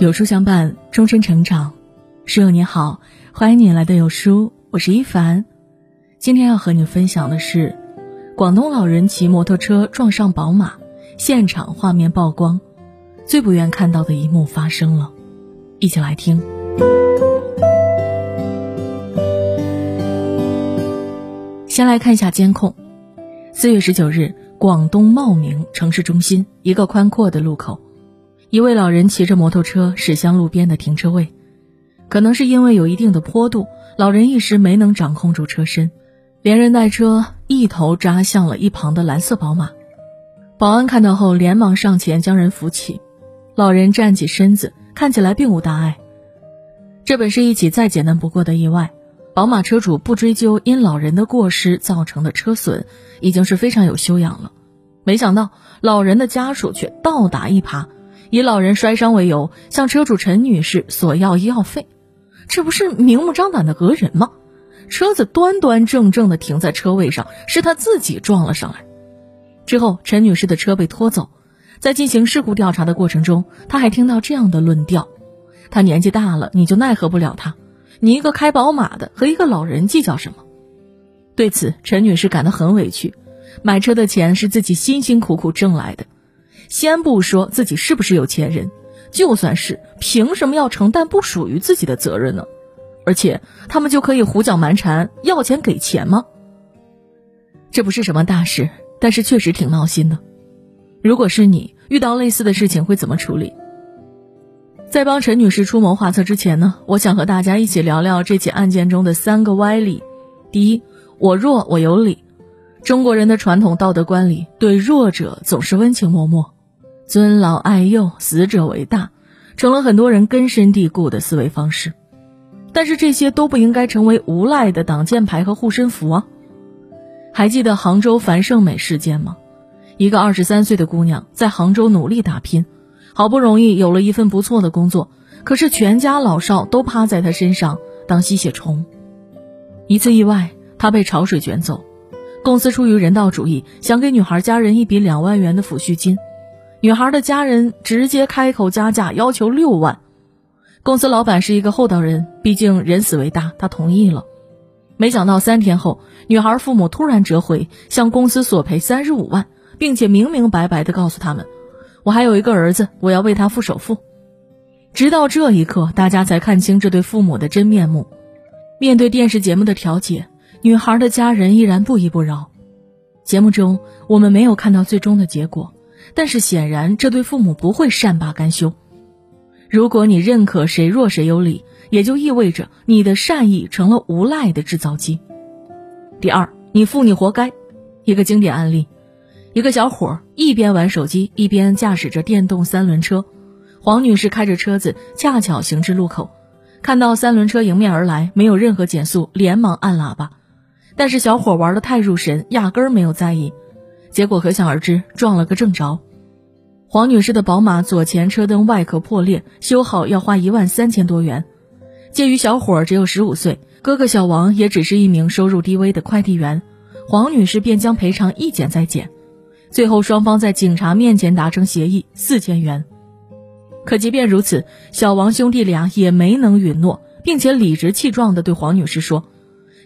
有书相伴，终身成长。室友你好，欢迎你来到有书，我是一凡。今天要和你分享的是，广东老人骑摩托车撞上宝马，现场画面曝光，最不愿看到的一幕发生了，一起来听。先来看一下监控，四月十九日，广东茂名城市中心一个宽阔的路口。一位老人骑着摩托车驶向路边的停车位，可能是因为有一定的坡度，老人一时没能掌控住车身，连人带车一头扎向了一旁的蓝色宝马。保安看到后连忙上前将人扶起，老人站起身子，看起来并无大碍。这本是一起再简单不过的意外，宝马车主不追究因老人的过失造成的车损，已经是非常有修养了。没想到老人的家属却倒打一耙。以老人摔伤为由，向车主陈女士索要医药费，这不是明目张胆的讹人吗？车子端端正正的停在车位上，是他自己撞了上来。之后，陈女士的车被拖走，在进行事故调查的过程中，他还听到这样的论调：他年纪大了，你就奈何不了他，你一个开宝马的和一个老人计较什么？对此，陈女士感到很委屈，买车的钱是自己辛辛苦苦挣来的。先不说自己是不是有钱人，就算是，凭什么要承担不属于自己的责任呢？而且他们就可以胡搅蛮缠，要钱给钱吗？这不是什么大事，但是确实挺闹心的。如果是你遇到类似的事情会怎么处理？在帮陈女士出谋划策之前呢，我想和大家一起聊聊这起案件中的三个歪理。第一，我弱我有理。中国人的传统道德观里，对弱者总是温情脉脉。尊老爱幼，死者为大，成了很多人根深蒂固的思维方式。但是这些都不应该成为无赖的挡箭牌和护身符啊！还记得杭州樊胜美事件吗？一个二十三岁的姑娘在杭州努力打拼，好不容易有了一份不错的工作，可是全家老少都趴在她身上当吸血虫。一次意外，她被潮水卷走，公司出于人道主义，想给女孩家人一笔两万元的抚恤金。女孩的家人直接开口加价，要求六万。公司老板是一个厚道人，毕竟人死为大，他同意了。没想到三天后，女孩父母突然折回，向公司索赔三十五万，并且明明白白的告诉他们：“我还有一个儿子，我要为他付首付。”直到这一刻，大家才看清这对父母的真面目。面对电视节目的调解，女孩的家人依然不依不饶。节目中，我们没有看到最终的结果。但是显然，这对父母不会善罢甘休。如果你认可谁弱谁有理，也就意味着你的善意成了无赖的制造机。第二，你父你活该。一个经典案例：一个小伙一边玩手机，一边驾驶着电动三轮车。黄女士开着车子，恰巧行至路口，看到三轮车迎面而来，没有任何减速，连忙按喇叭。但是小伙玩的太入神，压根儿没有在意。结果可想而知，撞了个正着。黄女士的宝马左前车灯外壳破裂，修好要花一万三千多元。鉴于小伙只有十五岁，哥哥小王也只是一名收入低微的快递员，黄女士便将赔偿一减再减，最后双方在警察面前达成协议四千元。可即便如此，小王兄弟俩也没能允诺，并且理直气壮地对黄女士说：“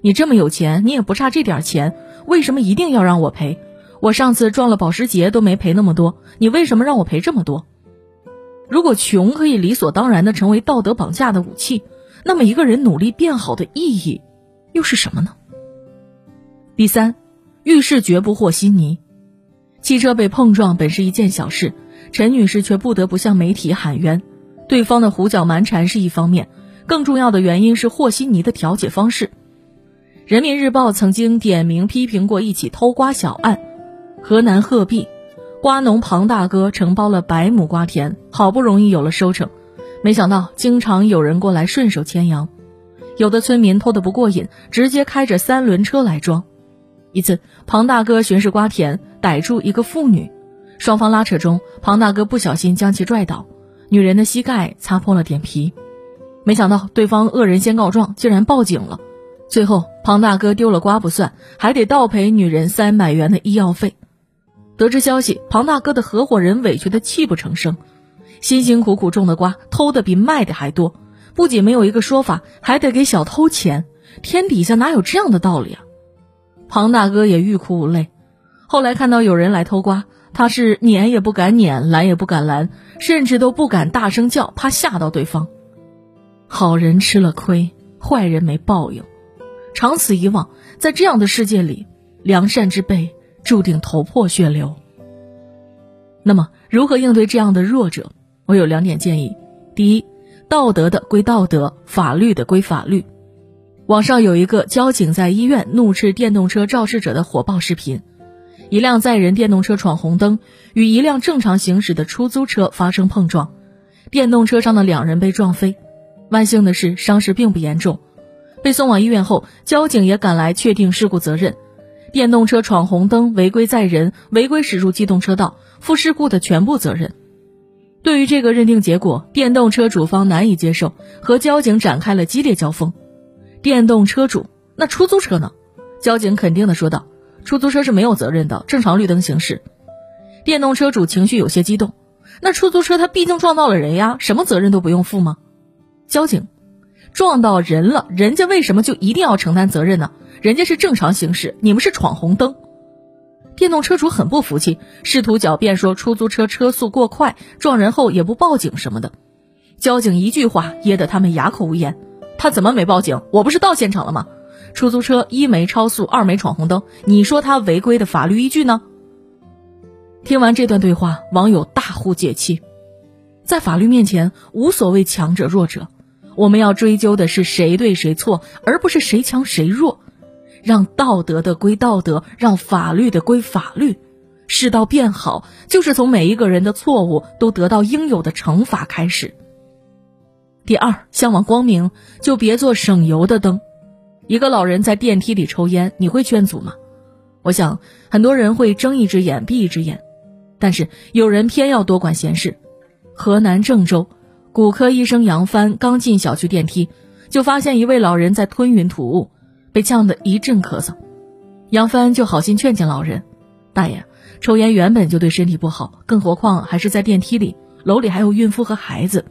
你这么有钱，你也不差这点钱，为什么一定要让我赔？”我上次撞了保时捷都没赔那么多，你为什么让我赔这么多？如果穷可以理所当然的成为道德绑架的武器，那么一个人努力变好的意义又是什么呢？第三，遇事绝不和稀泥。汽车被碰撞本是一件小事，陈女士却不得不向媒体喊冤。对方的胡搅蛮缠是一方面，更重要的原因是和稀泥的调解方式。人民日报曾经点名批评过一起偷瓜小案。河南鹤壁，瓜农庞大哥承包了百亩瓜田，好不容易有了收成，没想到经常有人过来顺手牵羊，有的村民偷得不过瘾，直接开着三轮车来装。一次，庞大哥巡视瓜田，逮住一个妇女，双方拉扯中，庞大哥不小心将其拽倒，女人的膝盖擦破了点皮。没想到对方恶人先告状，竟然报警了。最后，庞大哥丢了瓜不算，还得倒赔女人三百元的医药费。得知消息，庞大哥的合伙人委屈的泣不成声，辛辛苦苦种的瓜，偷的比卖的还多，不仅没有一个说法，还得给小偷钱。天底下哪有这样的道理啊？庞大哥也欲哭无泪。后来看到有人来偷瓜，他是撵也不敢撵，拦也不敢拦，甚至都不敢大声叫，怕吓到对方。好人吃了亏，坏人没报应。长此以往，在这样的世界里，良善之辈注定头破血流。那么，如何应对这样的弱者？我有两点建议：第一，道德的归道德，法律的归法律。网上有一个交警在医院怒斥电动车肇事者的火爆视频，一辆载人电动车闯红灯，与一辆正常行驶的出租车发生碰撞，电动车上的两人被撞飞，万幸的是伤势并不严重，被送往医院后，交警也赶来确定事故责任，电动车闯红灯违规载人，违规驶入机动车道，负事故的全部责任。对于这个认定结果，电动车主方难以接受，和交警展开了激烈交锋。电动车主，那出租车呢？交警肯定的说道：“出租车是没有责任的，正常绿灯行驶。”电动车主情绪有些激动：“那出租车他毕竟撞到了人呀，什么责任都不用负吗？”交警：“撞到人了，人家为什么就一定要承担责任呢？人家是正常行驶，你们是闯红灯。”电动车主很不服气，试图狡辩说出租车车速过快，撞人后也不报警什么的。交警一句话噎得他们哑口无言。他怎么没报警？我不是到现场了吗？出租车一没超速，二没闯红灯，你说他违规的法律依据呢？听完这段对话，网友大呼解气。在法律面前，无所谓强者弱者，我们要追究的是谁对谁错，而不是谁强谁弱。让道德的归道德，让法律的归法律。世道变好，就是从每一个人的错误都得到应有的惩罚开始。第二，向往光明就别做省油的灯。一个老人在电梯里抽烟，你会劝阻吗？我想很多人会睁一只眼闭一只眼，但是有人偏要多管闲事。河南郑州，骨科医生杨帆刚进小区电梯，就发现一位老人在吞云吐雾，被呛得一阵咳嗽。杨帆就好心劝谏老人：“大爷，抽烟原本就对身体不好，更何况还是在电梯里，楼里还有孕妇和孩子。”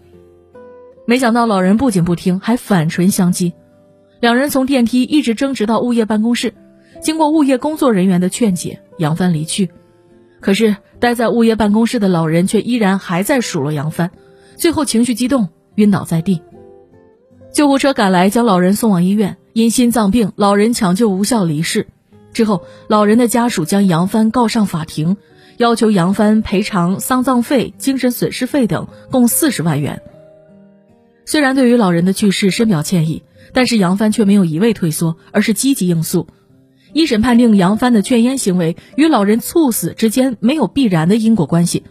没想到老人不仅不听，还反唇相讥，两人从电梯一直争执到物业办公室。经过物业工作人员的劝解，杨帆离去。可是待在物业办公室的老人却依然还在数落杨帆，最后情绪激动晕倒在地。救护车赶来将老人送往医院，因心脏病，老人抢救无效离世。之后，老人的家属将杨帆告上法庭，要求杨帆赔偿丧葬费、精神损失费等共四十万元。虽然对于老人的去世深表歉意，但是杨帆却没有一味退缩，而是积极应诉。一审判定杨帆的劝烟行为与老人猝死之间没有必然的因果关系，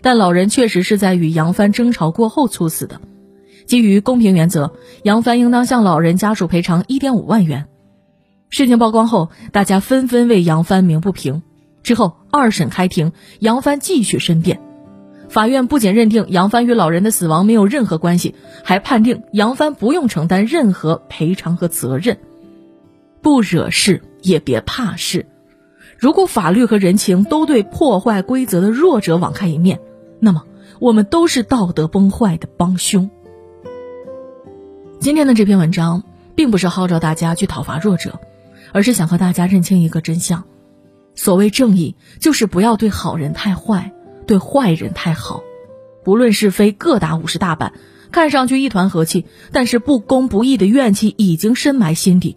但老人确实是在与杨帆争吵过后猝死的。基于公平原则，杨帆应当向老人家属赔偿一点五万元。事情曝光后，大家纷纷为杨帆鸣不平。之后二审开庭，杨帆继续申辩。法院不仅认定杨帆与老人的死亡没有任何关系，还判定杨帆不用承担任何赔偿和责任。不惹事也别怕事。如果法律和人情都对破坏规则的弱者网开一面，那么我们都是道德崩坏的帮凶。今天的这篇文章并不是号召大家去讨伐弱者，而是想和大家认清一个真相：所谓正义，就是不要对好人太坏。对坏人太好，不论是非，各打五十大板，看上去一团和气，但是不公不义的怨气已经深埋心底。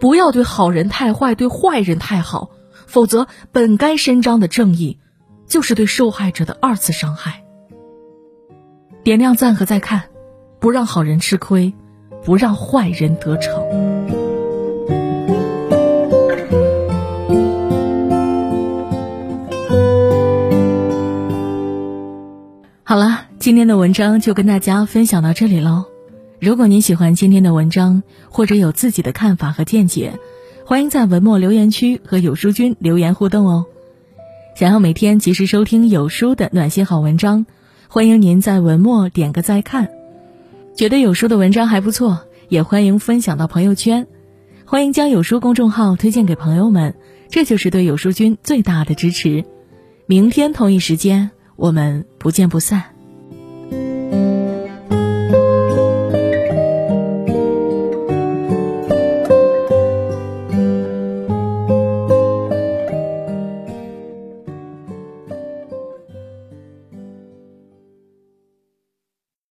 不要对好人太坏，对坏人太好，否则本该伸张的正义，就是对受害者的二次伤害。点亮赞和再看，不让好人吃亏，不让坏人得逞。好了，今天的文章就跟大家分享到这里喽。如果您喜欢今天的文章，或者有自己的看法和见解，欢迎在文末留言区和有书君留言互动哦。想要每天及时收听有书的暖心好文章，欢迎您在文末点个再看。觉得有书的文章还不错，也欢迎分享到朋友圈。欢迎将有书公众号推荐给朋友们，这就是对有书君最大的支持。明天同一时间。我们不见不散。